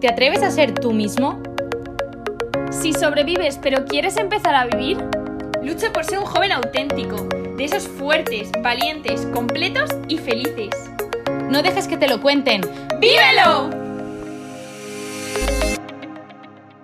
¿Te atreves a ser tú mismo? Si sobrevives pero quieres empezar a vivir, lucha por ser un joven auténtico, de esos fuertes, valientes, completos y felices. No dejes que te lo cuenten. ¡Vívelo!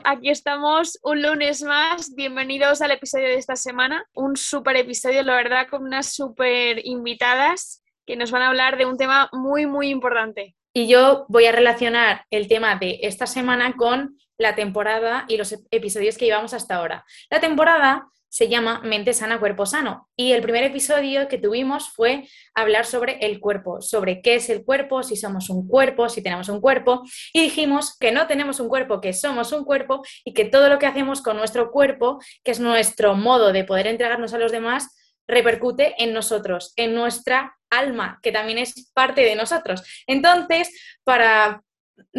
Aquí estamos un lunes más. Bienvenidos al episodio de esta semana. Un súper episodio, la verdad, con unas súper invitadas que nos van a hablar de un tema muy, muy importante. Y yo voy a relacionar el tema de esta semana con la temporada y los episodios que llevamos hasta ahora. La temporada se llama Mente sana, cuerpo sano. Y el primer episodio que tuvimos fue hablar sobre el cuerpo, sobre qué es el cuerpo, si somos un cuerpo, si tenemos un cuerpo. Y dijimos que no tenemos un cuerpo, que somos un cuerpo y que todo lo que hacemos con nuestro cuerpo, que es nuestro modo de poder entregarnos a los demás, repercute en nosotros, en nuestra alma, que también es parte de nosotros. Entonces, para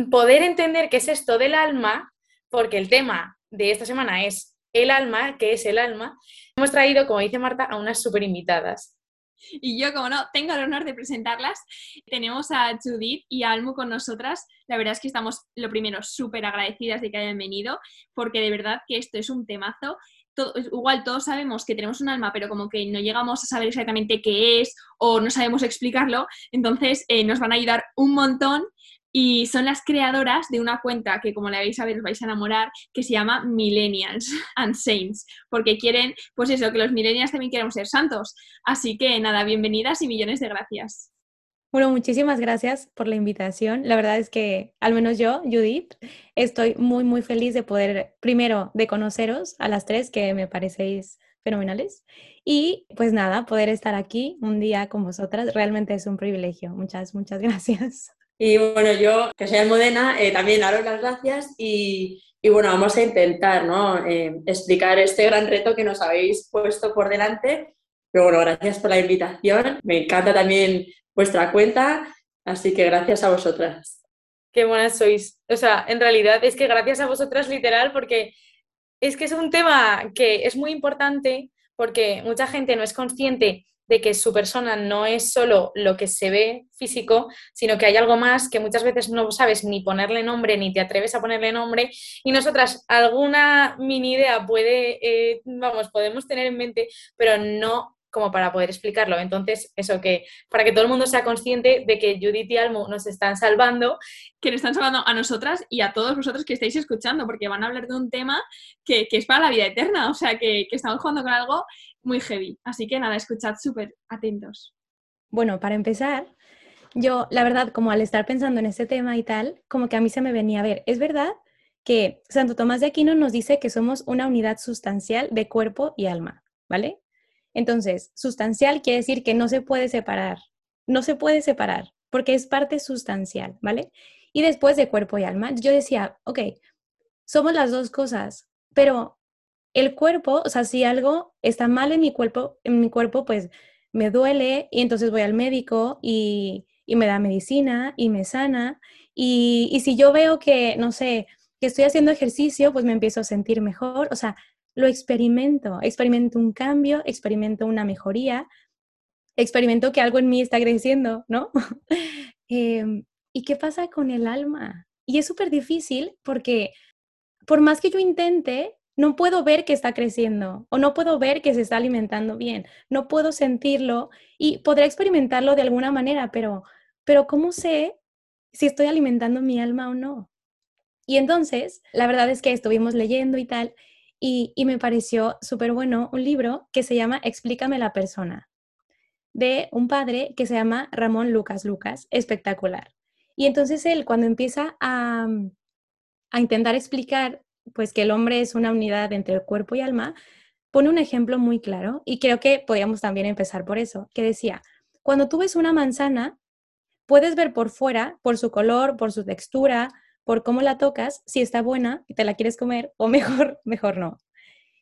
poder entender qué es esto del alma, porque el tema de esta semana es el alma, que es el alma, hemos traído, como dice Marta, a unas super invitadas. Y yo, como no, tengo el honor de presentarlas. Tenemos a Judith y a Almu con nosotras. La verdad es que estamos, lo primero, súper agradecidas de que hayan venido, porque de verdad que esto es un temazo igual todos sabemos que tenemos un alma, pero como que no llegamos a saber exactamente qué es o no sabemos explicarlo, entonces eh, nos van a ayudar un montón y son las creadoras de una cuenta que como la vais a ver os vais a enamorar, que se llama Millennials and Saints, porque quieren, pues eso, que los millennials también queremos ser santos. Así que nada, bienvenidas y millones de gracias. Bueno, muchísimas gracias por la invitación. La verdad es que, al menos yo, Judith, estoy muy, muy feliz de poder, primero, de conoceros a las tres, que me parecéis fenomenales. Y pues nada, poder estar aquí un día con vosotras realmente es un privilegio. Muchas, muchas gracias. Y bueno, yo, que soy Almudena, eh, también daros las gracias y, y, bueno, vamos a intentar ¿no? Eh, explicar este gran reto que nos habéis puesto por delante. Pero bueno, gracias por la invitación. Me encanta también vuestra cuenta, así que gracias a vosotras. Qué buenas sois. O sea, en realidad es que gracias a vosotras literal porque es que es un tema que es muy importante porque mucha gente no es consciente de que su persona no es solo lo que se ve físico, sino que hay algo más que muchas veces no sabes ni ponerle nombre, ni te atreves a ponerle nombre. Y nosotras alguna mini idea puede, eh, vamos, podemos tener en mente, pero no como para poder explicarlo. Entonces, eso que para que todo el mundo sea consciente de que Judith y Almo nos están salvando. Que nos están salvando a nosotras y a todos vosotros que estáis escuchando, porque van a hablar de un tema que, es para la vida eterna, o sea, que, que estamos jugando con algo muy heavy. Así que nada, escuchad súper atentos. Bueno, para empezar, yo, la verdad, como al estar pensando en este tema y tal, como que a mí se me venía a ver, es verdad que Santo Tomás de Aquino nos dice que somos una unidad sustancial de cuerpo y alma, ¿vale? Entonces, sustancial quiere decir que no se puede separar, no se puede separar, porque es parte sustancial, ¿vale? Y después de cuerpo y alma, yo decía, ok, somos las dos cosas, pero el cuerpo, o sea, si algo está mal en mi cuerpo, en mi cuerpo, pues me duele y entonces voy al médico y, me da medicina y me sana. Y, y si yo veo que, no sé, que estoy haciendo ejercicio, pues me empiezo a sentir mejor. O sea, lo experimento, experimento un cambio, experimento una mejoría, experimento que algo en mí está creciendo, ¿no? Em, ¿Y qué pasa con el alma? Y es súper difícil porque por más que yo intente, no puedo ver que está creciendo o no puedo ver que se está alimentando bien, no puedo sentirlo y podré experimentarlo de alguna manera, pero, pero ¿cómo sé si estoy alimentando mi alma o no? Y entonces, la verdad es que estuvimos leyendo y tal, y, me pareció súper bueno un libro que se llama Explícame la persona, de un padre que se llama Ramón Lucas Lucas, espectacular. Y entonces él cuando empieza a, a intentar explicar pues que el hombre es una unidad entre el cuerpo y alma, pone un ejemplo muy claro y creo que podríamos también empezar por eso, que decía, cuando tú ves una manzana, puedes ver por fuera, por su color, por su textura, por cómo la tocas, si está buena y te la quieres comer o mejor, mejor no.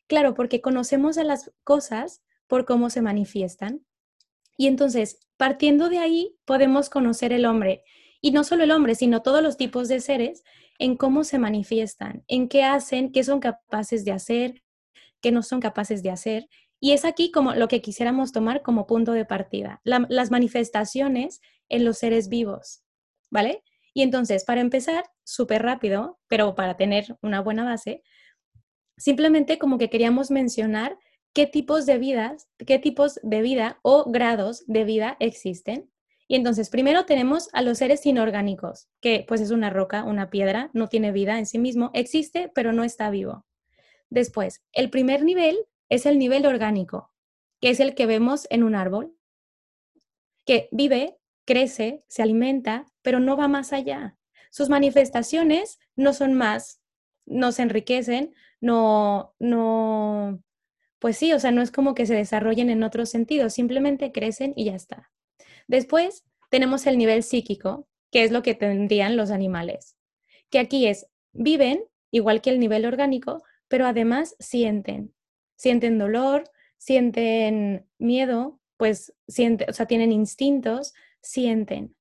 Claro, porque conocemos a las cosas por cómo se manifiestan. Y entonces, partiendo de ahí, podemos conocer el hombre. Y no solo el hombre, sino todos los tipos de seres en cómo se manifiestan, en qué hacen, qué son capaces de hacer, qué no son capaces de hacer. Y es aquí como lo que quisiéramos tomar como punto de partida, las manifestaciones en los seres vivos, ¿vale? Y entonces, para empezar, súper rápido, pero para tener una buena base, simplemente como que queríamos mencionar qué tipos de vidas, qué tipos de vida o grados de vida existen. Y entonces, primero tenemos a los seres inorgánicos, que pues es una roca, una piedra, no tiene vida en sí mismo, existe, pero no está vivo. Después, el primer nivel es el nivel orgánico, que es el que vemos en un árbol, que vive, crece, se alimenta, pero no va más allá. Sus manifestaciones no son más, no se enriquecen, no, no, pues sí, o sea, no es como que se desarrollen en otros sentidos, simplemente crecen y ya está. Después tenemos el nivel psíquico, que es lo que tendrían los animales, que aquí es, viven igual que el nivel orgánico, pero además sienten, sienten dolor, sienten miedo, pues sienten, o sea, tienen instintos, sienten.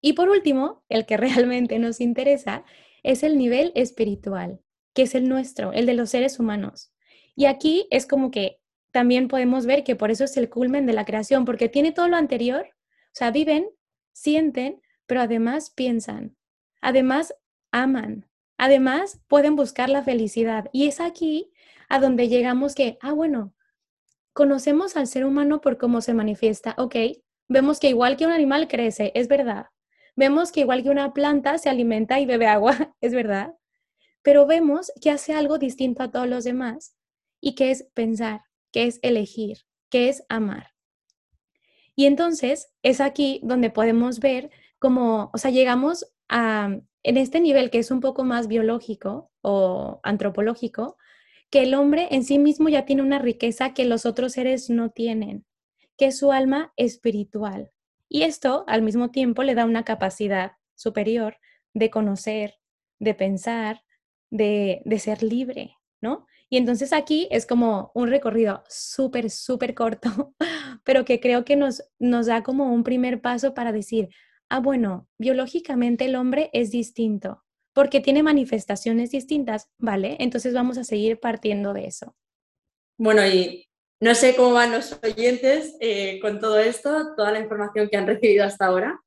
Y por último, el que realmente nos interesa es el nivel espiritual, que es el nuestro, el de los seres humanos. Y aquí es como que también podemos ver que por eso es el culmen de la creación, porque tiene todo lo anterior, o sea, viven, sienten, pero además piensan, además aman, además pueden buscar la felicidad. Y es aquí a donde llegamos que, ah, bueno, conocemos al ser humano por cómo se manifiesta, ok, vemos que igual que un animal crece, es verdad. Vemos que igual que una planta se alimenta y bebe agua, es verdad. Pero vemos que hace algo distinto a todos los demás y que es pensar, que es elegir, que es amar. Y entonces es aquí donde podemos ver cómo, o sea, llegamos a, en este nivel que es un poco más biológico o antropológico, que el hombre en sí mismo ya tiene una riqueza que los otros seres no tienen, que es su alma espiritual. Y esto al mismo tiempo le da una capacidad superior de conocer, de pensar, de, de ser libre, ¿no? Y entonces aquí es como un recorrido súper, súper corto, pero que creo que nos, nos da como un primer paso para decir, ah, bueno, biológicamente el hombre es distinto, porque tiene manifestaciones distintas, ¿vale? Entonces vamos a seguir partiendo de eso. Bueno, y no sé cómo van los oyentes eh, con todo esto, toda la información que han recibido hasta ahora,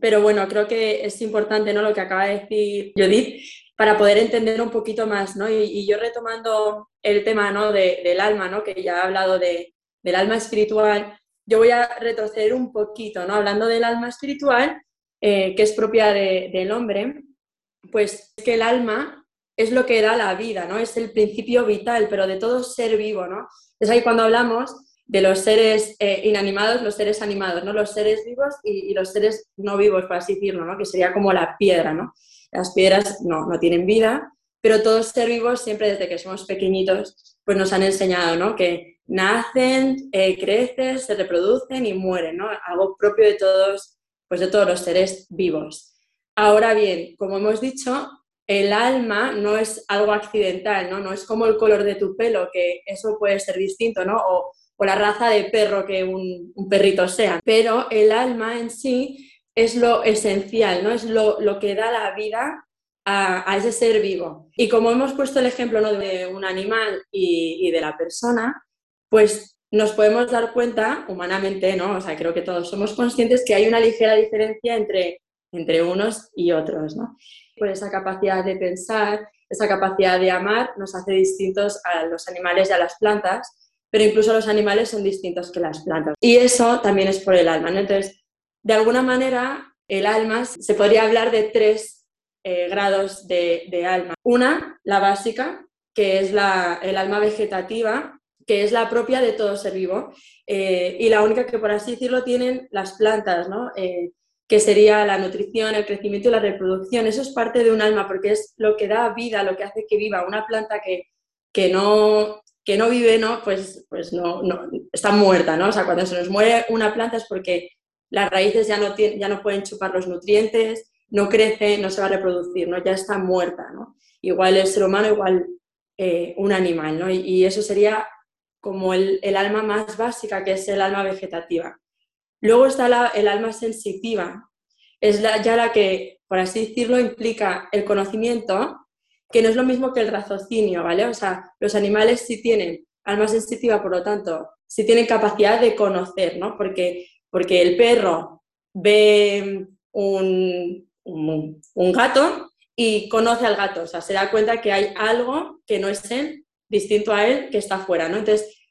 pero bueno, creo que es importante ¿no? lo que acaba de decir Judith para poder entender un poquito más, ¿no? Y, yo retomando el tema ¿no? del alma, ¿no? que ya he hablado de, del alma espiritual, yo voy a retroceder un poquito, ¿no? Hablando del alma espiritual, eh, que es propia del hombre, pues que el alma es lo que da la vida, ¿no? Es el principio vital, pero de todo ser vivo, ¿no? Es ahí cuando hablamos de los seres eh, inanimados, los seres animados, ¿no? Los seres vivos y, los seres no vivos, por así decirlo, ¿no? Que sería como la piedra, ¿no? Las piedras no, no tienen vida, pero todos ser vivos, siempre desde que somos pequeñitos, pues nos han enseñado, ¿no? Que nacen, eh, crecen, se reproducen y mueren, ¿no? Algo propio de todos, pues de todos los seres vivos. Ahora bien, como hemos dicho, el alma no es algo accidental, ¿no? No es como el color de tu pelo, que eso puede ser distinto, ¿no? O, la raza de perro que un, perrito sea. Pero el alma en sí es lo esencial, ¿no? Es lo, que da la vida a, ese ser vivo. Y como hemos puesto el ejemplo ¿no? de un animal y, y de la persona, pues nos podemos dar cuenta humanamente, ¿no? O sea, creo que todos somos conscientes que hay una ligera diferencia entre entre unos y otros. ¿no? Por esa capacidad de pensar, esa capacidad de amar nos hace distintos a los animales y a las plantas, pero incluso los animales son distintos que las plantas. Y eso también es por el alma. Entonces, de alguna manera, el alma se podría hablar de tres eh, grados de, alma. Una, la básica, que es la, el alma vegetativa, que es la propia de todo ser vivo, eh, y la única que, por así decirlo, tienen las plantas, ¿no? Eh, que sería la nutrición, el crecimiento y la reproducción. Eso es parte de un alma porque es lo que da vida, lo que hace que viva. Una planta que, que, no, que no vive, ¿no? Pues, pues no, no, está muerta, ¿no? O sea, cuando se nos muere una planta es porque las raíces ya no, ya no pueden chupar los nutrientes, no crece, no se va a reproducir, ¿no? Ya está muerta, ¿no? Igual el ser humano, igual eh, un animal, ¿no? Y, eso sería como el, el alma más básica, que es el alma vegetativa. Luego está el alma sensitiva, es ya la que, por así decirlo, implica el conocimiento, que no es lo mismo que el raciocinio, ¿vale? O sea, los animales sí tienen alma sensitiva, por lo tanto, sí tienen capacidad de conocer, ¿no? Porque, porque el perro ve un, un, gato y conoce al gato, o sea, se da cuenta que hay algo que no es él, distinto a él, que está fuera, ¿no? Entonces,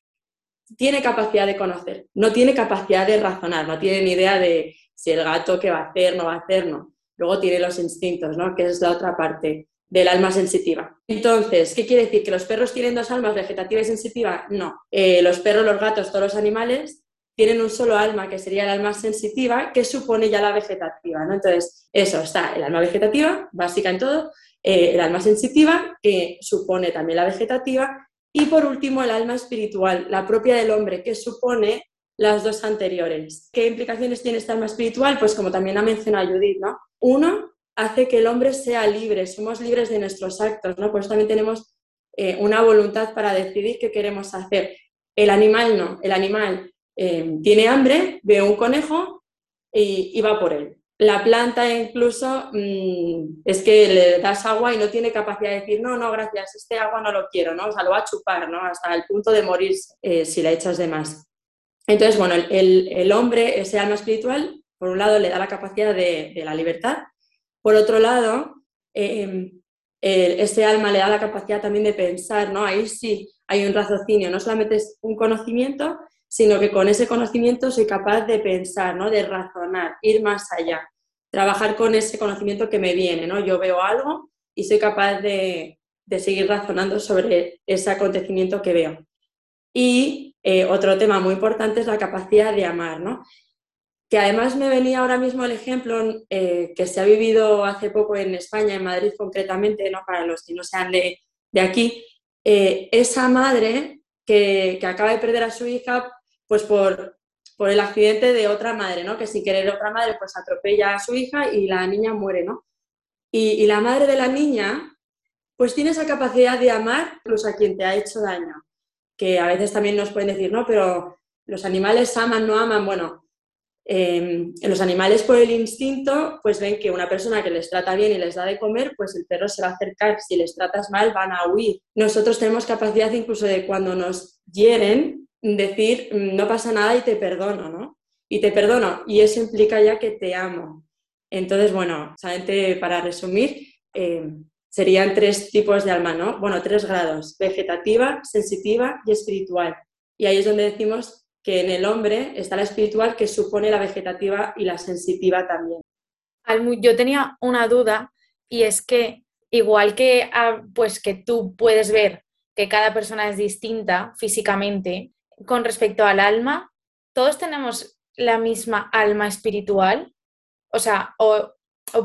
tiene capacidad de conocer, no tiene capacidad de razonar, no tiene ni idea de si el gato qué va a hacer, no va a hacer, no. Luego tiene los instintos, ¿no? Que es la otra parte del alma sensitiva. Entonces, ¿qué quiere decir? ¿Que los perros tienen dos almas, vegetativa y sensitiva? No. Eh, los perros, los gatos, todos los animales tienen un solo alma, que sería el alma sensitiva, que supone ya la vegetativa. ¿no? Entonces, eso está el alma vegetativa, básica en todo, eh, el alma sensitiva, que supone también la vegetativa, y por último el alma espiritual, la propia del hombre, que supone las dos anteriores. ¿Qué implicaciones tiene esta alma espiritual? Pues como también ha mencionado Judith, ¿no? Uno, hace que el hombre sea libre, somos libres de nuestros actos, ¿no? Por eso también tenemos eh, una voluntad para decidir qué queremos hacer. El animal no, el animal eh, tiene hambre, ve un conejo y, va por él. La planta incluso mm, es que le das agua y no tiene capacidad de decir, no, no, gracias, este agua no lo quiero, ¿no? O sea, lo va a chupar, ¿no? Hasta el punto de morir eh, si la echas de más. Entonces, bueno, el, hombre, ese alma espiritual, por un lado le da la capacidad de la libertad por otro lado, eh, ese alma le da la capacidad también de pensar, ¿no? Ahí sí hay un raciocinio, no solamente es un conocimiento, sino que con ese conocimiento soy capaz de pensar, ¿no? De razonar, ir más allá, trabajar con ese conocimiento que me viene, ¿no? Yo veo algo y soy capaz de, seguir razonando sobre ese acontecimiento que veo. Y eh, otro tema muy importante es la capacidad de amar, ¿no? que además me venía ahora mismo el ejemplo eh, que se ha vivido hace poco en España, en Madrid concretamente, ¿no? para los que no sean de, de aquí, eh, esa madre que, que, acaba de perder a su hija pues por, por, el accidente de otra madre, ¿no? que sin querer otra madre pues atropella a su hija y la niña muere. ¿no? Y, la madre de la niña pues tiene esa capacidad de amar incluso a quien te ha hecho daño, que a veces también nos pueden decir, no, pero los animales aman, no aman, bueno, en los animales por el instinto, pues ven que una persona que les trata bien y les da de comer, pues el perro se va a acercar. Si les tratas mal, van a huir. Nosotros tenemos capacidad incluso de cuando nos hieren, decir, no pasa nada y te perdono, ¿no? Y te perdono. Y eso implica ya que te amo. Entonces, bueno, solamente para resumir, eh, serían tres tipos de alma, ¿no? Bueno, tres grados, vegetativa, sensitiva y espiritual. Y ahí es donde decimos que en el hombre está la espiritual que supone la vegetativa y la sensitiva también. Yo tenía una duda y es que igual que, ah, pues que tú puedes ver que cada persona es distinta físicamente con respecto al alma, todos tenemos la misma alma espiritual, o sea, o,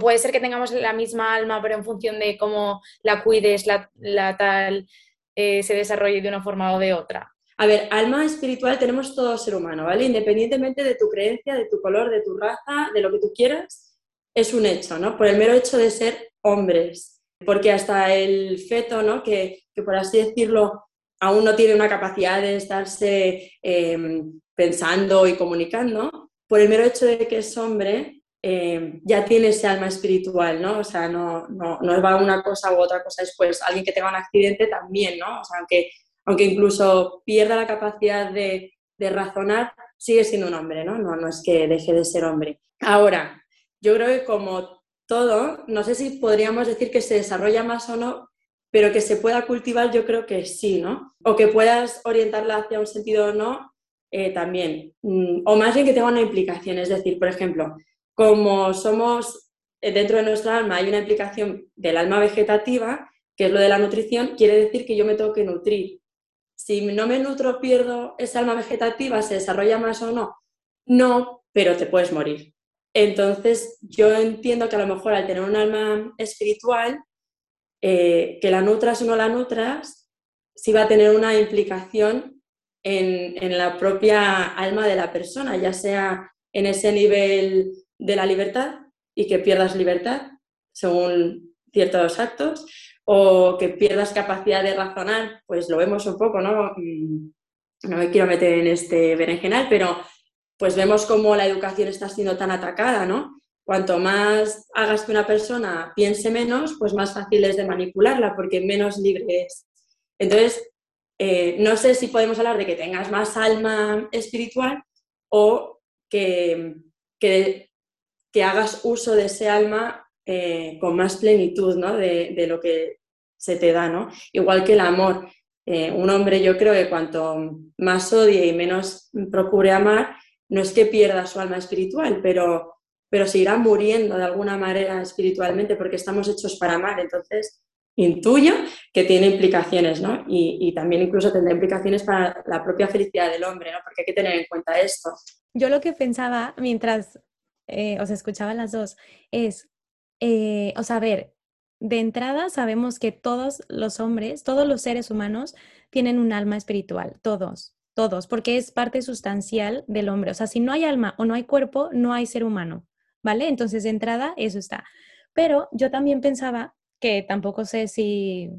puede ser que tengamos la misma alma, pero en función de cómo la cuides, la, tal, eh, se desarrolle de una forma o de otra. A ver, alma espiritual tenemos todo ser humano, ¿vale? Independientemente de tu creencia, de tu color, de tu raza, de lo que tú quieras, es un hecho, ¿no? Por el mero hecho de ser hombres. Porque hasta el feto, ¿no? Que, por así decirlo, aún no tiene una capacidad de estarse em, pensando y comunicando, por el mero hecho de que es hombre, em, ya tiene ese alma espiritual, ¿no? O sea, no, no, no va una cosa u otra cosa después. Alguien que tenga un accidente también, ¿no? O sea, aunque aunque incluso pierda la capacidad de, razonar, sigue siendo un hombre, ¿no? ¿no? No es que deje de ser hombre. Ahora, yo creo que como todo, no sé si podríamos decir que se desarrolla más o no, pero que se pueda cultivar, yo creo que sí, ¿no? O que puedas orientarla hacia un sentido o no, eh, también. Mm, o más bien que tenga una implicación, es decir, por ejemplo, como somos eh, dentro de nuestra alma, hay una implicación del alma vegetativa, que es lo de la nutrición, quiere decir que yo me tengo que nutrir si no me nutro, pierdo esa alma vegetativa, se desarrolla más o no. No, pero te puedes morir. Entonces, yo entiendo que a lo mejor al tener un alma espiritual, eh, que la nutras o no la nutras, sí va a tener una implicación en, en la propia alma de la persona, ya sea en ese nivel de la libertad y que pierdas libertad según ciertos actos, o que pierdas capacidad de razonar, pues lo vemos un poco, ¿no? Mm, no me quiero meter en este berenjenal, pero pues vemos cómo la educación está siendo tan atacada, ¿no? Cuanto más hagas que una persona piense menos, pues más fácil es de manipularla, porque menos libre es. Entonces, eh, no sé si podemos hablar de que tengas más alma espiritual o que, que, hagas uso de ese alma eh, con más plenitud ¿no? de, de, lo que se te da, ¿no? Igual que el amor. Eh, un hombre yo creo que cuanto más odie y menos procure amar, no es que pierda su alma espiritual, pero, pero se irá muriendo de alguna manera espiritualmente porque estamos hechos para amar. Entonces, intuyo que tiene implicaciones, ¿no? Y, también incluso tendrá implicaciones para la propia felicidad del hombre, ¿no? Porque hay que tener en cuenta esto. Yo lo que pensaba mientras eh, os escuchaba las dos es, eh, o sea, ver, de entrada sabemos que todos los hombres, todos los seres humanos tienen un alma espiritual, todos, todos, porque es parte sustancial del hombre. O sea, si no hay alma o no hay cuerpo, no hay ser humano, ¿vale? Entonces, de entrada, eso está. Pero yo también pensaba que tampoco sé si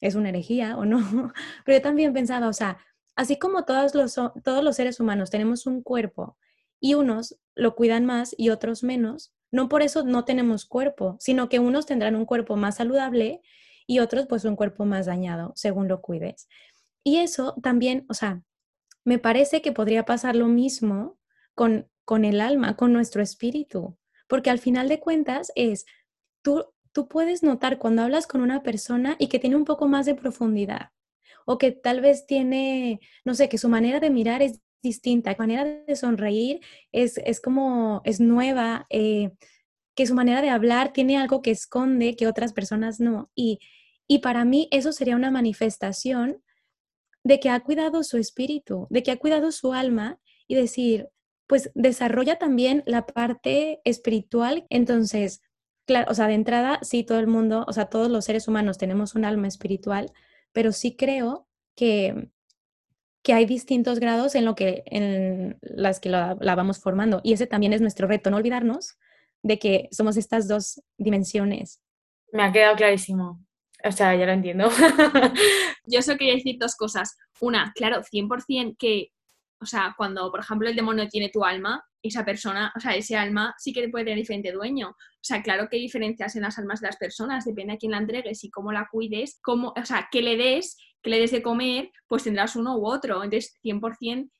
es una herejía o no, pero yo también pensaba, o sea, así como todos los, todos los seres humanos tenemos un cuerpo y unos lo cuidan más y otros menos, no por eso no tenemos cuerpo, sino que unos tendrán un cuerpo más saludable y otros pues un cuerpo más dañado, según lo cuides. Y eso también, o sea, me parece que podría pasar lo mismo con, con el alma, con nuestro espíritu, porque al final de cuentas es, tú tú puedes notar cuando hablas con una persona y que tiene un poco más de profundidad o que tal vez tiene, no sé, que su manera de mirar es distinta, su manera de sonreír es, es como, es nueva, eh, que su manera de hablar tiene algo que esconde que otras personas no. Y, y para mí eso sería una manifestación de que ha cuidado su espíritu, de que ha cuidado su alma y decir, pues desarrolla también la parte espiritual. Entonces, Claro, o sea, de entrada, sí, todo el mundo, o sea, todos los seres humanos tenemos un alma espiritual, pero sí creo que, que hay distintos grados en lo que, en las que la, vamos formando. Y ese también es nuestro reto, no olvidarnos de que somos estas dos dimensiones. Me ha quedado clarísimo. O sea, ya lo entiendo. Yo solo quería decir dos cosas. Una, claro, 100% que, o sea, cuando, por ejemplo, el demonio tiene tu alma, esa persona, o sea, ese alma sí que puede tener diferente dueño. O sea, claro que hay diferencias en las almas de las personas, depende a quién la entregues y cómo la cuides, cómo, o sea, qué le des, qué le des de comer, pues tendrás uno u otro. Entonces, 100%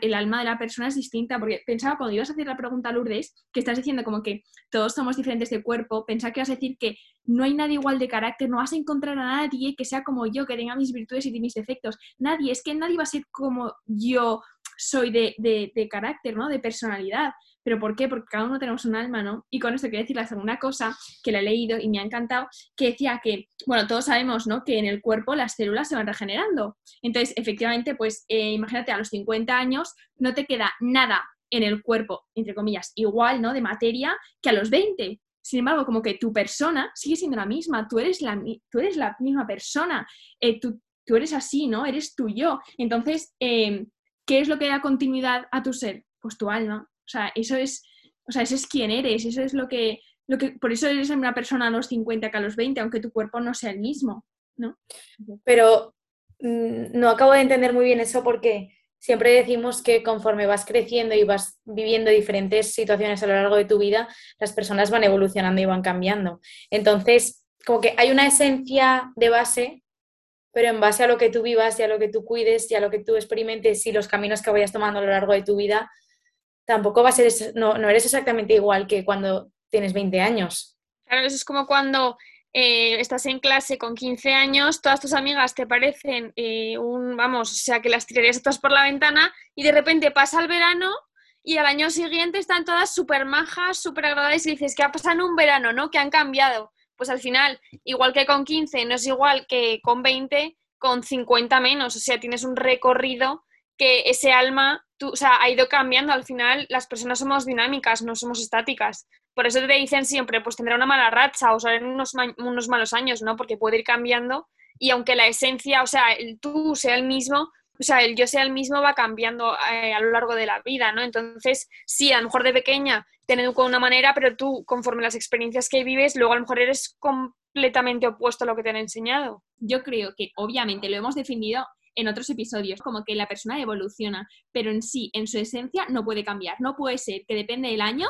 el alma de la persona es distinta, porque pensaba cuando ibas a hacer la pregunta a Lourdes, que estás diciendo como que todos somos diferentes de cuerpo, pensaba que ibas a decir que no hay nadie igual de carácter, no vas a encontrar a nadie que sea como yo, que tenga mis virtudes y mis defectos. Nadie, es que nadie va a ser como yo soy de, de, carácter, ¿no? De personalidad. ¿Pero por qué? Porque cada uno tenemos un alma, ¿no? Y con esto quiero decir la segunda cosa que la he leído y me ha encantado, que decía que, bueno, todos sabemos, ¿no? Que en el cuerpo las células se van regenerando. Entonces, efectivamente, pues eh, imagínate, a los 50 años no te queda nada en el cuerpo, entre comillas, igual, ¿no? De materia que a los 20. Sin embargo, como que tu persona sigue siendo la misma, tú eres la, tú eres la misma persona, eh, tú, tú, eres así, ¿no? Eres tú yo. Entonces, eh, ¿qué es lo que da continuidad a tu ser? Pues tu alma. Sea, eso es, o sea, eso es quién eres, eso es lo que, lo que, por eso eres una persona a los 50 que a los 20, aunque tu cuerpo no sea el mismo, ¿no? Pero mm, no acabo de entender muy bien eso porque siempre decimos que conforme vas creciendo y vas viviendo diferentes situaciones a lo largo de tu vida, las personas van evolucionando y van cambiando. Entonces, como que hay una esencia de base pero en base a lo que tú vivas y a lo que tú cuides y a lo que tú experimentes y los caminos que vayas tomando a lo largo de tu vida, tampoco va a ser, no, no eres exactamente igual que cuando tienes 20 años. Claro, eso es como cuando eh, estás en clase con 15 años, todas tus amigas te parecen eh, un, vamos, o sea, que las tirarías todas por la ventana y de repente pasa el verano y al año siguiente están todas súper majas, súper agradables y dices, que ha pasado un verano, no? Que han cambiado pues al final, igual que con 15, no es igual que con 20, con 50 menos, o sea, tienes un recorrido que ese alma tú, o sea, ha ido cambiando. Al final, las personas somos dinámicas, no somos estáticas. Por eso te dicen siempre, pues tendrá una mala racha o salen unos, unos malos años, ¿no? Porque puede ir cambiando y aunque la esencia, o sea, el tú sea el mismo, o sea, el yo sea el mismo va cambiando eh, a lo largo de la vida, ¿no? Entonces, sí, a lo mejor de pequeña te educo una manera, pero tú, conforme las experiencias que vives, luego a lo mejor eres completamente opuesto a lo que te han enseñado. Yo creo que obviamente lo hemos definido en otros episodios, como que la persona evoluciona, pero en sí, en su esencia, no puede cambiar. No puede ser que depende del año,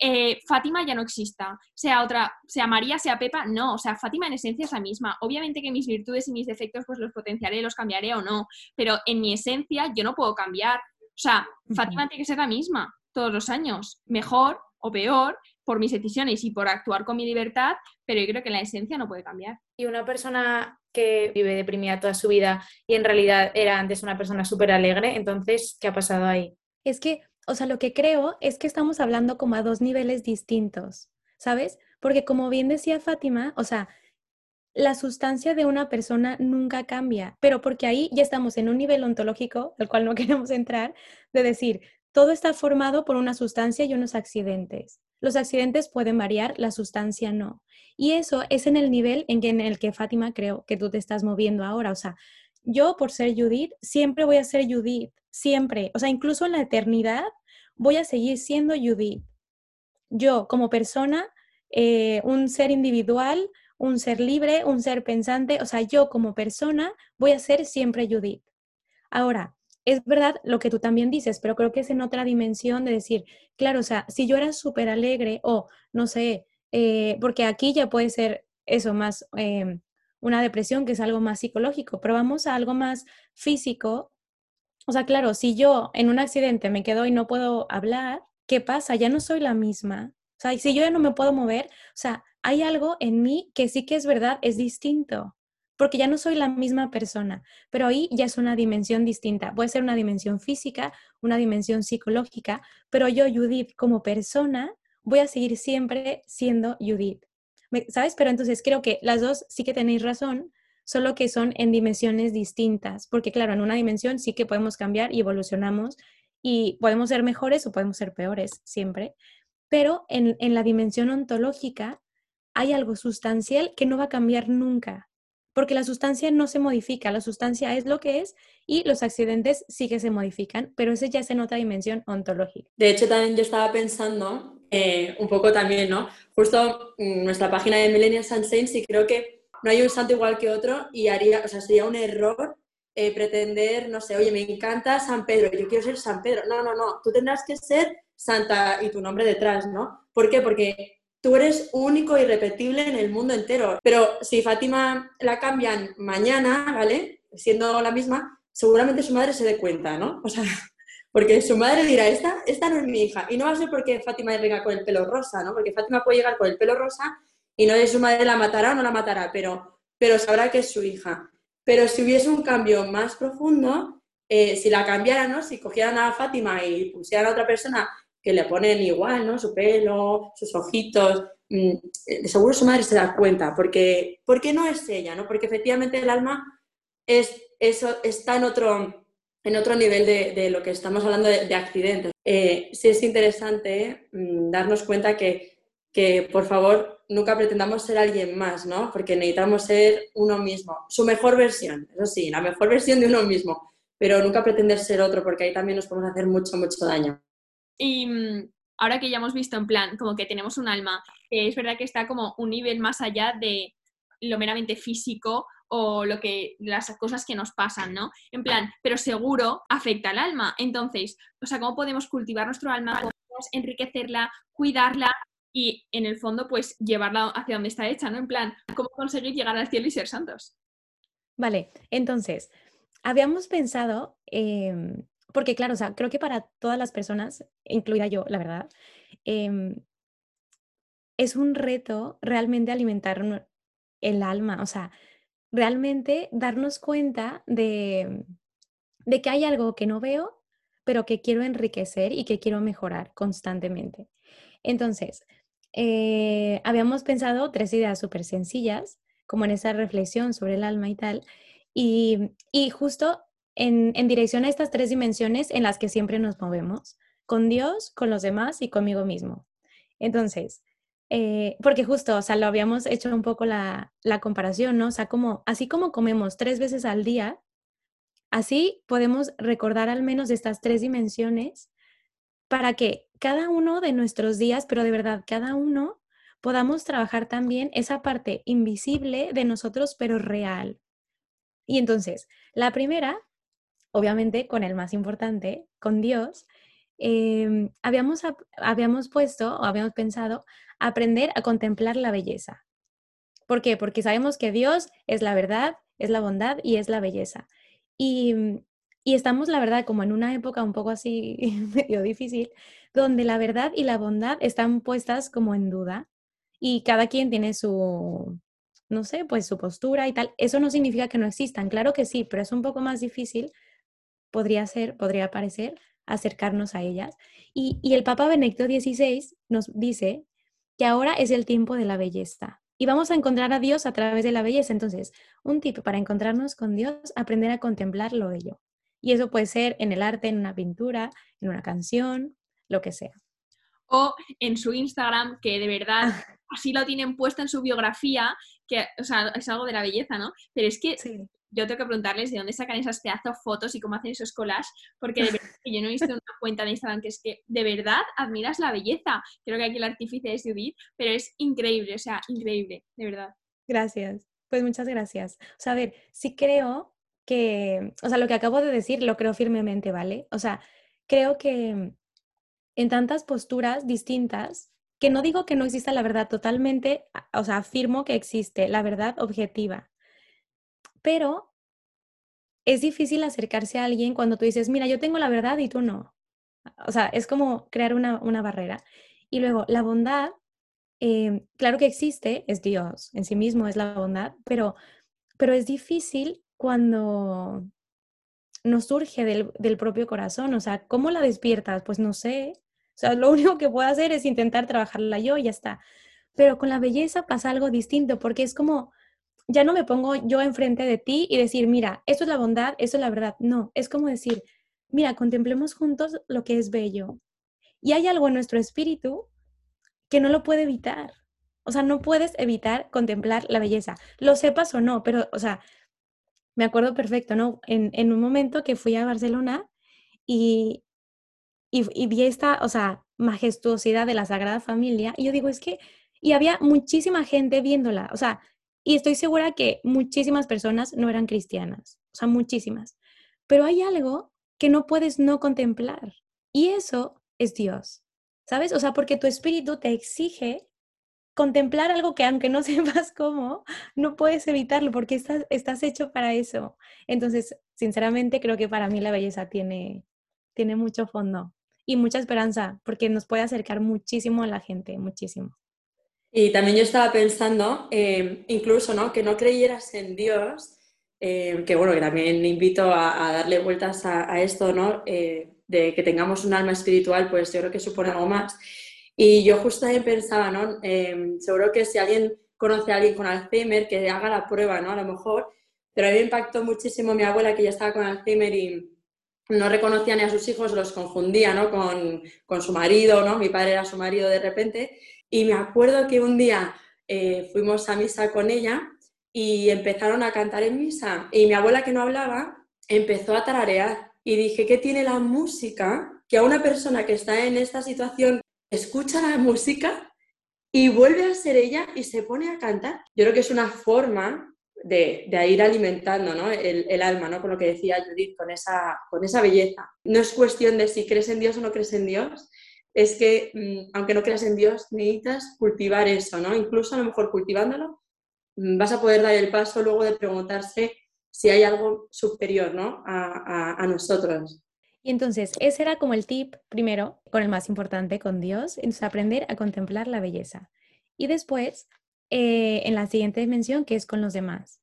eh, Fátima ya no exista, sea otra, sea María, sea Pepa, no, o sea, Fátima en esencia es la misma. Obviamente que mis virtudes y mis defectos pues los potenciaré, los cambiaré o no, pero en mi esencia yo no puedo cambiar. O sea, Fátima tiene que ser la misma todos los años, mejor o peor, por mis decisiones y por actuar con mi libertad, pero yo creo que la esencia no puede cambiar. Y una persona que vive deprimida toda su vida y en realidad era antes una persona súper alegre, entonces, ¿qué ha pasado ahí? Es que, o sea, lo que creo es que estamos hablando como a dos niveles distintos, ¿sabes? Porque como bien decía Fátima, o sea, la sustancia de una persona nunca cambia, pero porque ahí ya estamos en un nivel ontológico, al cual no queremos entrar, de decir, todo está formado por una sustancia y unos accidentes. Los accidentes pueden variar, la sustancia no. Y eso es en el nivel en, que, en el que Fátima creo que tú te estás moviendo ahora. O sea, yo por ser Judith, siempre voy a ser Judith, siempre. O sea, incluso en la eternidad voy a seguir siendo Judith. Yo como persona, eh, un ser individual, un ser libre, un ser pensante, o sea, yo como persona voy a ser siempre Judith. Ahora, es verdad lo que tú también dices, pero creo que es en otra dimensión de decir, claro, o sea, si yo era súper alegre o no sé, eh, porque aquí ya puede ser eso más em, una depresión, que es algo más psicológico, pero vamos a algo más físico. O sea, claro, si yo en un accidente me quedo y no puedo hablar, ¿qué pasa? Ya no soy la misma. O sea, si yo ya no me puedo mover, o sea, hay algo en mí que sí que es verdad, es distinto, porque ya no soy la misma persona, pero ahí ya es una dimensión distinta. Puede ser una dimensión física, una dimensión psicológica, pero yo, Judith, como persona, voy a seguir siempre siendo Judith. ¿Sabes? Pero entonces creo que las dos sí que tenéis razón, solo que son en dimensiones distintas, porque claro, en una dimensión sí que podemos cambiar y evolucionamos y podemos ser mejores o podemos ser peores siempre, pero en, en la dimensión ontológica hay algo sustancial que no va a cambiar nunca, porque la sustancia no se modifica, la sustancia es lo que es y los accidentes sí que se modifican, pero ese ya es en otra dimensión ontológica. De hecho, también yo estaba pensando eh, un poco también, ¿no? Justo en nuestra página de Millennials and Saints y creo que no hay un santo igual que otro y haría, o sea, sería un error eh, pretender, no sé, oye, me encanta San Pedro, yo quiero ser San Pedro. No, no, no, tú tendrás que ser Santa y tu nombre detrás, ¿no? ¿Por qué? Porque tú eres único y irrepetible en el mundo entero. Pero si Fátima la cambian mañana, ¿vale? Siendo la misma, seguramente su madre se dé cuenta, ¿no? O sea, porque su madre dirá, esta, esta no es mi hija. Y no va a ser porque Fátima venga con el pelo rosa, ¿no? Porque Fátima puede llegar con el pelo rosa y no de su madre la matará o no la matará, pero, pero sabrá que es su hija. Pero si hubiese un cambio más profundo, eh, si la cambiaran, ¿no? Si cogieran a Fátima y pusieran a otra persona que le ponen igual, ¿no? Su pelo, sus ojitos. Mm, eh, seguro su madre se da cuenta, porque, porque no es ella, ¿no? Porque efectivamente el alma es, eso, está en otro, en otro nivel de, lo que estamos hablando de, accidentes. Eh, sí es interesante mm, darnos cuenta que, que, por favor, nunca pretendamos ser alguien más, ¿no? Porque necesitamos ser uno mismo, su mejor versión, eso sí, la mejor versión de uno mismo, pero nunca pretender ser otro, porque ahí también nos podemos hacer mucho, mucho daño. Y mm, ahora que ya hemos visto en plan, como que tenemos un alma, es verdad que está como un nivel más allá de lo meramente físico o lo que las cosas que nos pasan, ¿no? En plan, pero seguro afecta al alma. Entonces, o sea, ¿cómo podemos cultivar nuestro alma? ¿Cómo podemos enriquecerla, cuidarla y en el fondo, pues llevarla hacia donde está hecha, ¿no? En plan, ¿cómo conseguir llegar al cielo y ser santos? Vale, entonces, habíamos pensado em, porque claro, o sea, creo que para todas las personas, incluida yo, la verdad, em, es un reto realmente alimentar el alma, o sea, realmente darnos cuenta de, de que hay algo que no veo, pero que quiero enriquecer y que quiero mejorar constantemente. Entonces, eh, habíamos pensado tres ideas súper sencillas, como en esa reflexión sobre el alma y tal, y, y justo en, dirección a estas tres dimensiones en las que siempre nos movemos, con Dios, con los demás y conmigo mismo. Entonces, eh, porque justo, o sea, lo habíamos hecho un poco la, la, comparación, ¿no? O sea, como, así como comemos tres veces al día, así podemos recordar al menos estas tres dimensiones para que cada uno de nuestros días, pero de verdad, cada uno, podamos trabajar también esa parte invisible de nosotros, pero real. Y entonces, la primera obviamente con el más importante, con Dios, em, habíamos, habíamos puesto o habíamos pensado aprender a contemplar la belleza. ¿Por qué? Porque sabemos que Dios es la verdad, es la bondad y es la belleza. Y, Y estamos, la verdad, como en una época un poco así medio difícil, donde la verdad y la bondad están puestas como en duda y cada quien tiene su, no sé, pues su postura y tal. Eso no significa que no existan, claro que sí, pero es un poco más difícil, podría ser, podría parecer, acercarnos a ellas. Y, y el Papa Benedicto XVI nos dice que ahora es el tiempo de la belleza. Y vamos a encontrar a Dios a través de la belleza. Entonces, un tip para encontrarnos con Dios, aprender a contemplar lo bello. Y eso puede ser en el arte, en una pintura, en una canción, lo que sea. O en su Instagram, que de verdad así lo tienen puesto en su biografía, que o sea, es algo de la belleza, ¿no? Pero es que yo tengo que preguntarles de dónde sacan esas pedazos fotos y cómo hacen esos collages, porque de verdad yo no he visto una cuenta de Instagram que es que de verdad admiras la belleza. Creo que aquí el artífice es Judith, pero es increíble, o sea, increíble, de verdad. Gracias. Pues muchas gracias. O sea, a ver, sí creo que, o sea, lo que acabo de decir lo creo firmemente, ¿vale? O sea, creo que en tantas posturas distintas, que no digo que no exista la verdad totalmente, o sea, afirmo que existe la verdad objetiva, pero es difícil acercarse a alguien cuando tú dices, mira, yo tengo la verdad y tú no. O sea, es como crear una, barrera. Y luego, la bondad, eh, claro que existe, es Dios, en sí mismo es la bondad, pero, pero es difícil cuando no surge del, del propio corazón. O sea, ¿cómo la despiertas? Pues no sé, o sea, lo único que puedo hacer es intentar trabajarla yo y ya está. Pero con la belleza pasa algo distinto porque es como, ya no me pongo yo enfrente de ti y decir, mira, esto es la bondad, esto es la verdad. No, es como decir, mira, contemplemos juntos lo que es bello. Y hay algo en nuestro espíritu que no lo puede evitar. O sea, no puedes evitar contemplar la belleza, lo sepas o no, pero, o sea, me acuerdo perfecto, ¿no? En, en un momento que fui a Barcelona y, y, vi esta, o sea, majestuosidad de la Sagrada Familia, y yo digo, es que, y había muchísima gente viéndola, o sea, y estoy segura que muchísimas personas no eran cristianas, o sea, muchísimas, pero hay algo que no puedes no contemplar, y eso es Dios, ¿sabes? O sea, porque tu espíritu te exige contemplar algo que aunque no sepas cómo, no puedes evitarlo porque estás, hecho para eso. Entonces, sinceramente, creo que para mí la belleza tiene, tiene mucho fondo y mucha esperanza, porque nos puede acercar muchísimo a la gente, muchísimo. Y también yo estaba pensando, eh, incluso, ¿no? Que no creyeras en Dios, eh, que bueno, que también invito a, darle vueltas a, esto, ¿no? Eh, de que tengamos un alma espiritual, pues yo creo que supone algo más. Y yo justo también pensaba, ¿no? seguro que si alguien conoce a alguien con Alzheimer, que haga la prueba, ¿no? A lo mejor, pero a mí me impactó muchísimo mi abuela que ya estaba con Alzheimer y, no reconocía ni a sus hijos, los confundía ¿no? con, con, su marido, ¿no? mi padre era su marido de repente, y me acuerdo que un día eh, fuimos a misa con ella y empezaron a cantar en misa, y mi abuela que no hablaba empezó a tararear, y dije, ¿qué tiene la música? Que a una persona que está en esta situación escucha la música y vuelve a ser ella y se pone a cantar. Yo creo que es una forma de, ir alimentando ¿no? el, alma, ¿no? con lo que decía Judith, con esa, con esa belleza. No es cuestión de si crees en Dios o no crees en Dios, es que mm, aunque no creas en Dios, necesitas cultivar eso, ¿no? Incluso a lo mejor cultivándolo, mm, vas a poder dar el paso luego de preguntarse si hay algo superior ¿no? a, nosotros. Y entonces, ese era como el tip primero, con el más importante, con Dios, es aprender a contemplar la belleza. Y después, eh, en la siguiente dimensión, que es con los demás.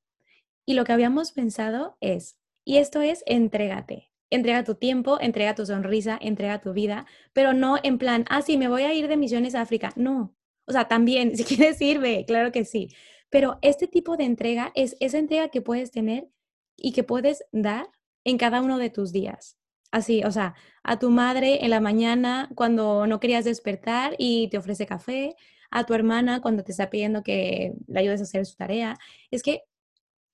Y lo que habíamos pensado es, y esto es, entrégate. Entrega tu tiempo, entrega tu sonrisa, entrega tu vida, pero no en plan, ah, sí, me voy a ir de misiones a África. No. O sea, también, si quieres sirve, claro que sí. Pero este tipo de entrega es esa entrega que puedes tener y que puedes dar en cada uno de tus días. Así, o sea, a tu madre en la mañana cuando no querías despertar y te ofrece café, a tu hermana cuando te está pidiendo que le ayudes a hacer su tarea. Es que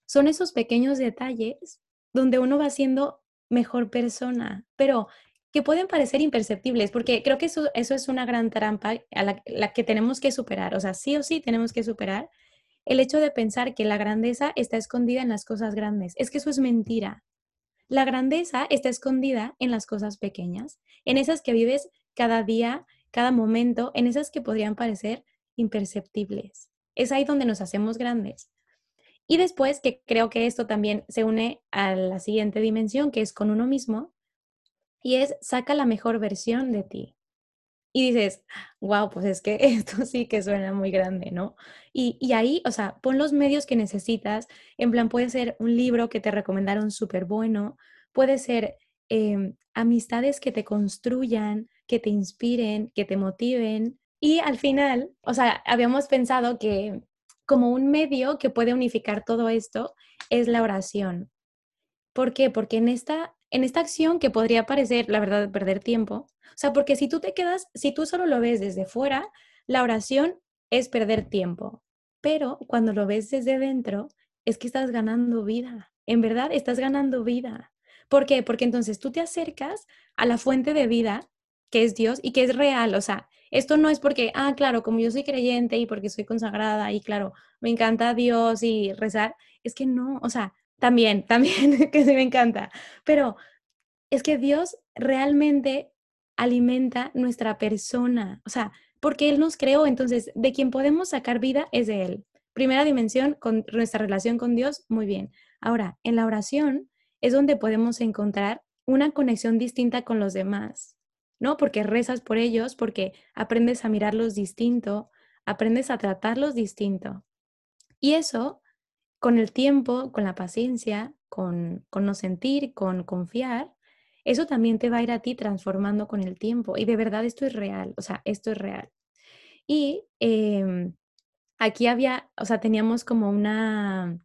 son esos pequeños detalles donde uno va siendo mejor persona, pero que pueden parecer imperceptibles, porque creo que eso, eso es una gran trampa a la, la que tenemos que superar. O sea, sí o sí tenemos que superar el hecho de pensar que la grandeza está escondida en las cosas grandes. Es que eso es mentira. La grandeza está escondida en las cosas pequeñas, en esas que vives cada día cada momento en esas que podrían parecer imperceptibles. Es ahí donde nos hacemos grandes. Y después, que creo que esto también se une a la siguiente dimensión, que es con uno mismo, y es saca la mejor versión de ti. Y dices, wow, pues es que esto sí que suena muy grande, ¿no? Y, y ahí, o sea, pon los medios que necesitas. En plan, puede ser un libro que te recomendaron súper bueno, puede ser em, amistades que te construyan, que te inspiren, que te motiven. Y al final, o sea, habíamos pensado que como un medio que puede unificar todo esto es la oración. ¿Por qué? Porque en esta, en esta acción que podría parecer, la verdad, perder tiempo, o sea, porque si tú te quedas, si tú solo lo ves desde fuera, la oración es perder tiempo. Pero cuando lo ves desde dentro, es que estás ganando vida. En verdad, estás ganando vida. ¿Por qué? Porque entonces tú te acercas a la fuente de vida, que es Dios y que es real. O sea, esto no es porque, ah, claro, como yo soy creyente y porque soy consagrada y claro, me encanta Dios y rezar. Es que no, o sea, también, también que sí me encanta. Pero es que Dios realmente alimenta nuestra persona, o sea, porque Él nos creó, entonces de quien podemos sacar vida es de Él. Primera dimensión, con nuestra relación con Dios, muy bien. Ahora, en la oración es donde podemos encontrar una conexión distinta con los demás, ¿no? Porque rezas por ellos, porque aprendes a mirarlos distinto, aprendes a tratarlos distinto. Y eso, con el tiempo, con la paciencia, con, con no sentir, con confiar, eso también te va a ir a ti transformando con el tiempo. Y de verdad esto es real, o sea, esto es real. Y em, aquí había, o sea, teníamos como una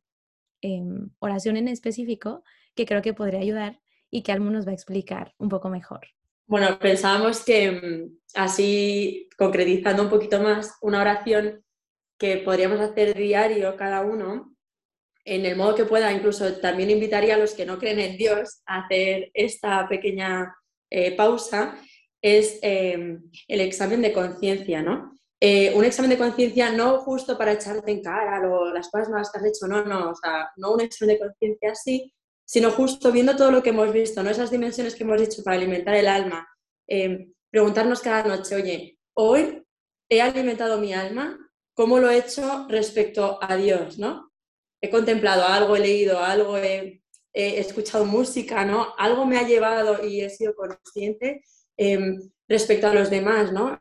em, oración en específico que creo que podría ayudar y que Almo nos va a explicar un poco mejor. Bueno, pensábamos que mm, así, concretizando un poquito más, una oración que podríamos hacer diario cada uno, en el modo que pueda, incluso también invitaría a los que no creen en Dios a hacer esta pequeña eh, pausa, es eh, el examen de conciencia, ¿no? Eh, un examen de conciencia no justo para echarte en cara las cosas malas que has hecho, no, no, o sea, no un examen de conciencia así, sino justo viendo todo lo que hemos visto, ¿no? Esas dimensiones que hemos dicho para alimentar el alma, preguntarnos cada noche, oye, hoy he alimentado mi alma, ¿cómo lo he hecho respecto a Dios, ¿no? he contemplado algo, he leído algo, he, escuchado música, ¿no? Algo me ha llevado y he sido consciente em, respecto a los demás, ¿no?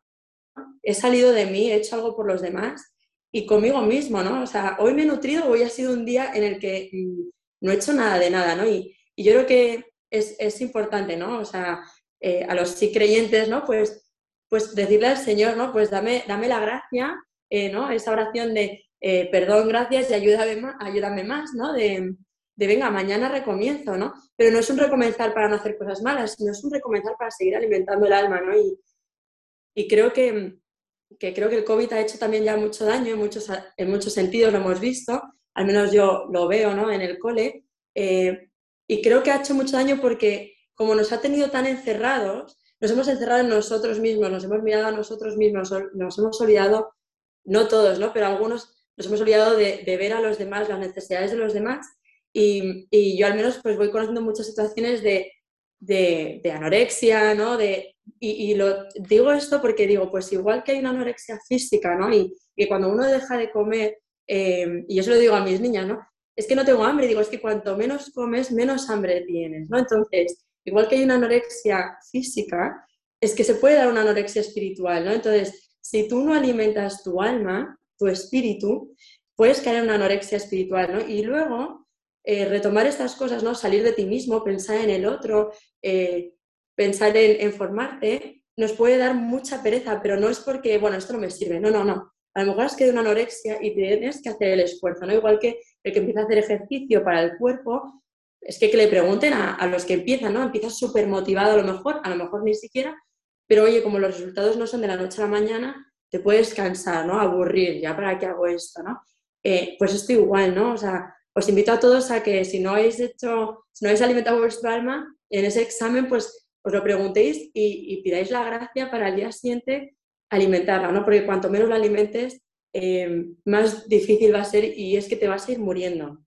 He salido de mí, he hecho algo por los demás y conmigo mismo, ¿no? O sea, hoy me he nutrido, hoy ha sido un día en el que mm, no he hecho nada de nada, ¿no? Y, yo creo que es, importante, ¿no? O sea, eh, a los sí creyentes, ¿no? Pues, pues decirle al Señor, ¿no? Pues dame, dame la gracia, eh, ¿no? Esa oración de eh, perdón, gracias y ayúdame más, ayúdame más ¿no? De, venga, mañana recomienzo, ¿no? Pero no es un recomenzar para no hacer cosas malas, sino es un recomenzar para seguir alimentando el alma, ¿no? Y, y creo que, creo que el COVID ha hecho también ya mucho daño en muchos, en muchos sentidos, lo hemos visto, al menos yo lo veo, ¿no? En el cole. Eh, y creo que ha hecho mucho daño porque como nos ha tenido tan encerrados, nos hemos encerrado en nosotros mismos, nos hemos mirado a nosotros mismos, nos hemos olvidado, no todos, ¿no? Pero algunos nos hemos olvidado de, ver a los demás, las necesidades de los demás y, yo al menos pues voy conociendo muchas situaciones de, anorexia, ¿no? De, y, lo digo esto porque digo, pues igual que hay una anorexia física, ¿no? Y que cuando uno deja de comer, eh, y yo se lo digo a mis niñas, ¿no? Es que no tengo hambre, digo, es que cuanto menos comes, menos hambre tienes, ¿no? Entonces, igual que hay una anorexia física, es que se puede dar una anorexia espiritual, ¿no? Entonces, si tú no alimentas tu alma, tu espíritu, puedes caer en una anorexia espiritual, ¿no? Y luego eh, retomar estas cosas, ¿no? Salir de ti mismo, pensar en el otro, eh, pensar en, formarte, nos puede dar mucha pereza, pero no es porque, bueno, esto no me sirve, no, no, no. A lo mejor has quedado una anorexia y tienes que hacer el esfuerzo, ¿no? Igual que el que empieza a hacer ejercicio para el cuerpo, es que, que le pregunten a, los que empiezan, ¿no? Empiezas súper motivado a lo mejor, a lo mejor ni siquiera, pero oye, como los resultados no son de la noche a la mañana, te puedes cansar, ¿no? Aburrir, ¿ya para qué hago esto, no? Eh, pues esto igual, ¿no? O sea, os invito a todos a que si no habéis hecho, si no habéis alimentado vuestro alma, en ese examen, pues os lo preguntéis y, pidáis la gracia para el día siguiente alimentarla, ¿no? Porque cuanto menos la alimentes, eh, más difícil va a ser y es que te vas a ir muriendo.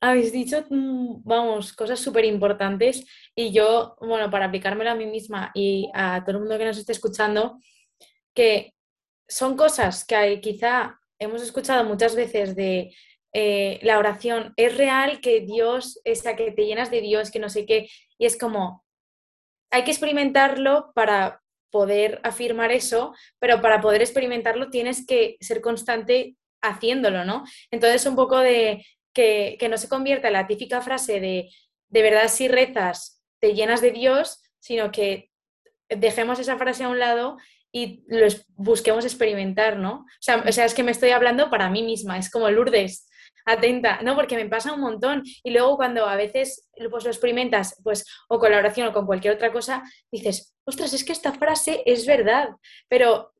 Habéis dicho, mm, vamos, cosas súper importantes y yo, bueno, para aplicármelo a mí misma y a todo el mundo que nos esté escuchando, que son cosas que quizá hemos escuchado muchas veces de eh, la oración, es real que Dios, esa que te llenas de Dios, que no sé qué, y es como, hay que experimentarlo para poder afirmar eso, pero para poder experimentarlo tienes que ser constante haciéndolo, ¿no? Entonces un poco de que, no se convierta en la típica frase de, de verdad si rezas, te llenas de Dios, sino que dejemos esa frase a un lado y los busquemos experimentar, ¿no? O sea, o sea, es que me estoy hablando para mí misma, es como Lourdes, atenta, no, porque me pasa un montón. Y luego cuando a veces pues, lo experimentas, pues, o con la oración o con cualquier otra cosa, dices, ostras, es que esta frase es verdad. Pero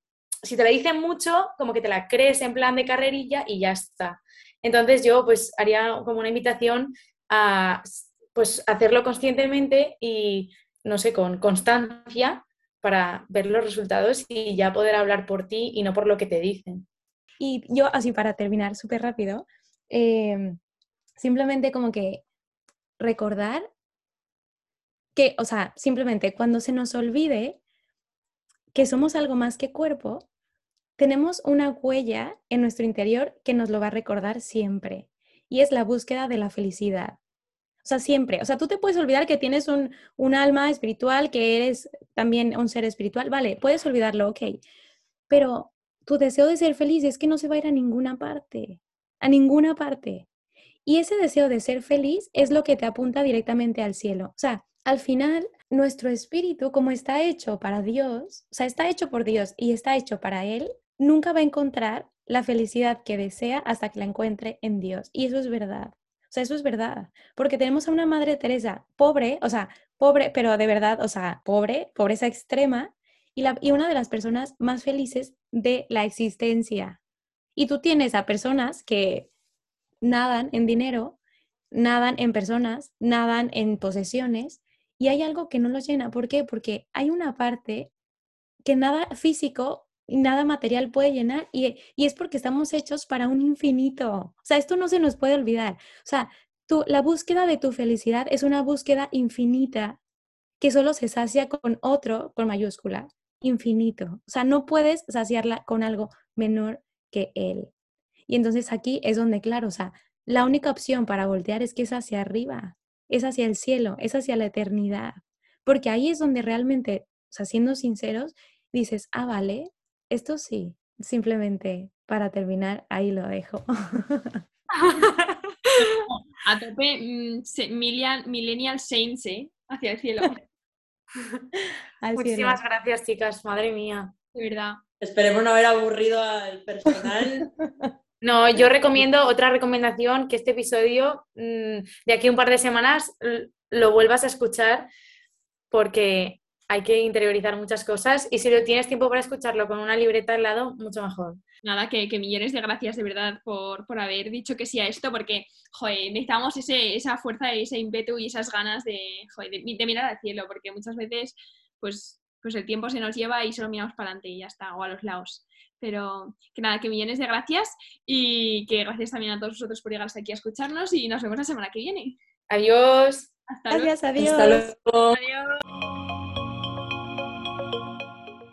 si te la dicen mucho, como que te la crees en plan de carrerilla y ya está. Entonces yo pues haría como una invitación a pues hacerlo conscientemente y no sé, con constancia para ver los resultados y ya poder hablar por ti y no por lo que te dicen. Y yo, así para terminar súper rápido, Em, simplemente como que recordar que, o sea, simplemente cuando se nos olvide que somos algo más que cuerpo, tenemos una huella en nuestro interior que nos lo va a recordar siempre, y es la búsqueda de la felicidad. O sea, siempre. O sea, tú te puedes olvidar que tienes un, un alma espiritual, que eres también un ser espiritual, vale, puedes olvidarlo, ok. Pero tu deseo de ser feliz es que no se va a ir a ninguna parte a ninguna parte. Y ese deseo de ser feliz es lo que te apunta directamente al cielo. O sea, al final, nuestro espíritu, como está hecho para Dios, o sea, está hecho por Dios y está hecho para Él, nunca va a encontrar la felicidad que desea hasta que la encuentre en Dios. Y eso es verdad. O sea, eso es verdad. Porque tenemos a una Madre Teresa pobre, o sea, pobre, pero de verdad, o sea, pobre, pobreza extrema, y, la, y una de las personas más felices de la existencia. Y tú tienes a personas que nadan en dinero, nadan en personas, nadan en posesiones, y hay algo que no los llena. ¿Por qué? Porque hay una parte que nada físico y nada material puede llenar, y, es porque estamos hechos para un infinito. O sea, esto no se nos puede olvidar. O sea, tú, la búsqueda de tu felicidad es una búsqueda infinita que solo se sacia con otro, con mayúscula, infinito. O sea, no puedes saciarla con algo menor que Él. Y entonces aquí es donde, claro, o sea, la única opción para voltear es que es hacia arriba, es hacia el cielo, es hacia la eternidad. Porque ahí es donde realmente, o sea, siendo sinceros, dices, ah, vale, esto sí, simplemente para terminar, ahí lo dejo. A tope, mm, Millennial Saints, ¿eh? Hacia el cielo. Muchísimas gracias, chicas, madre mía. De verdad. Esperemos no haber aburrido al personal. No, yo recomiendo otra recomendación, que este episodio mm, de aquí un par de semanas lo vuelvas a escuchar porque hay que interiorizar muchas cosas y si tienes tiempo para escucharlo con una libreta al lado, mucho mejor. Nada, que, millones de gracias de verdad por, haber dicho que sí a esto porque, joder, necesitamos ese, esa fuerza, ese ímpetu y esas ganas de, de mirar al cielo porque muchas veces, pues pues el tiempo se nos lleva y solo miramos para adelante y ya está, o a los lados. Pero que nada, que millones de gracias y que gracias también a todos vosotros por llegar hasta aquí a escucharnos y nos vemos la semana que viene. Adiós. Hasta adiós, adiós. Hasta luego. Adiós.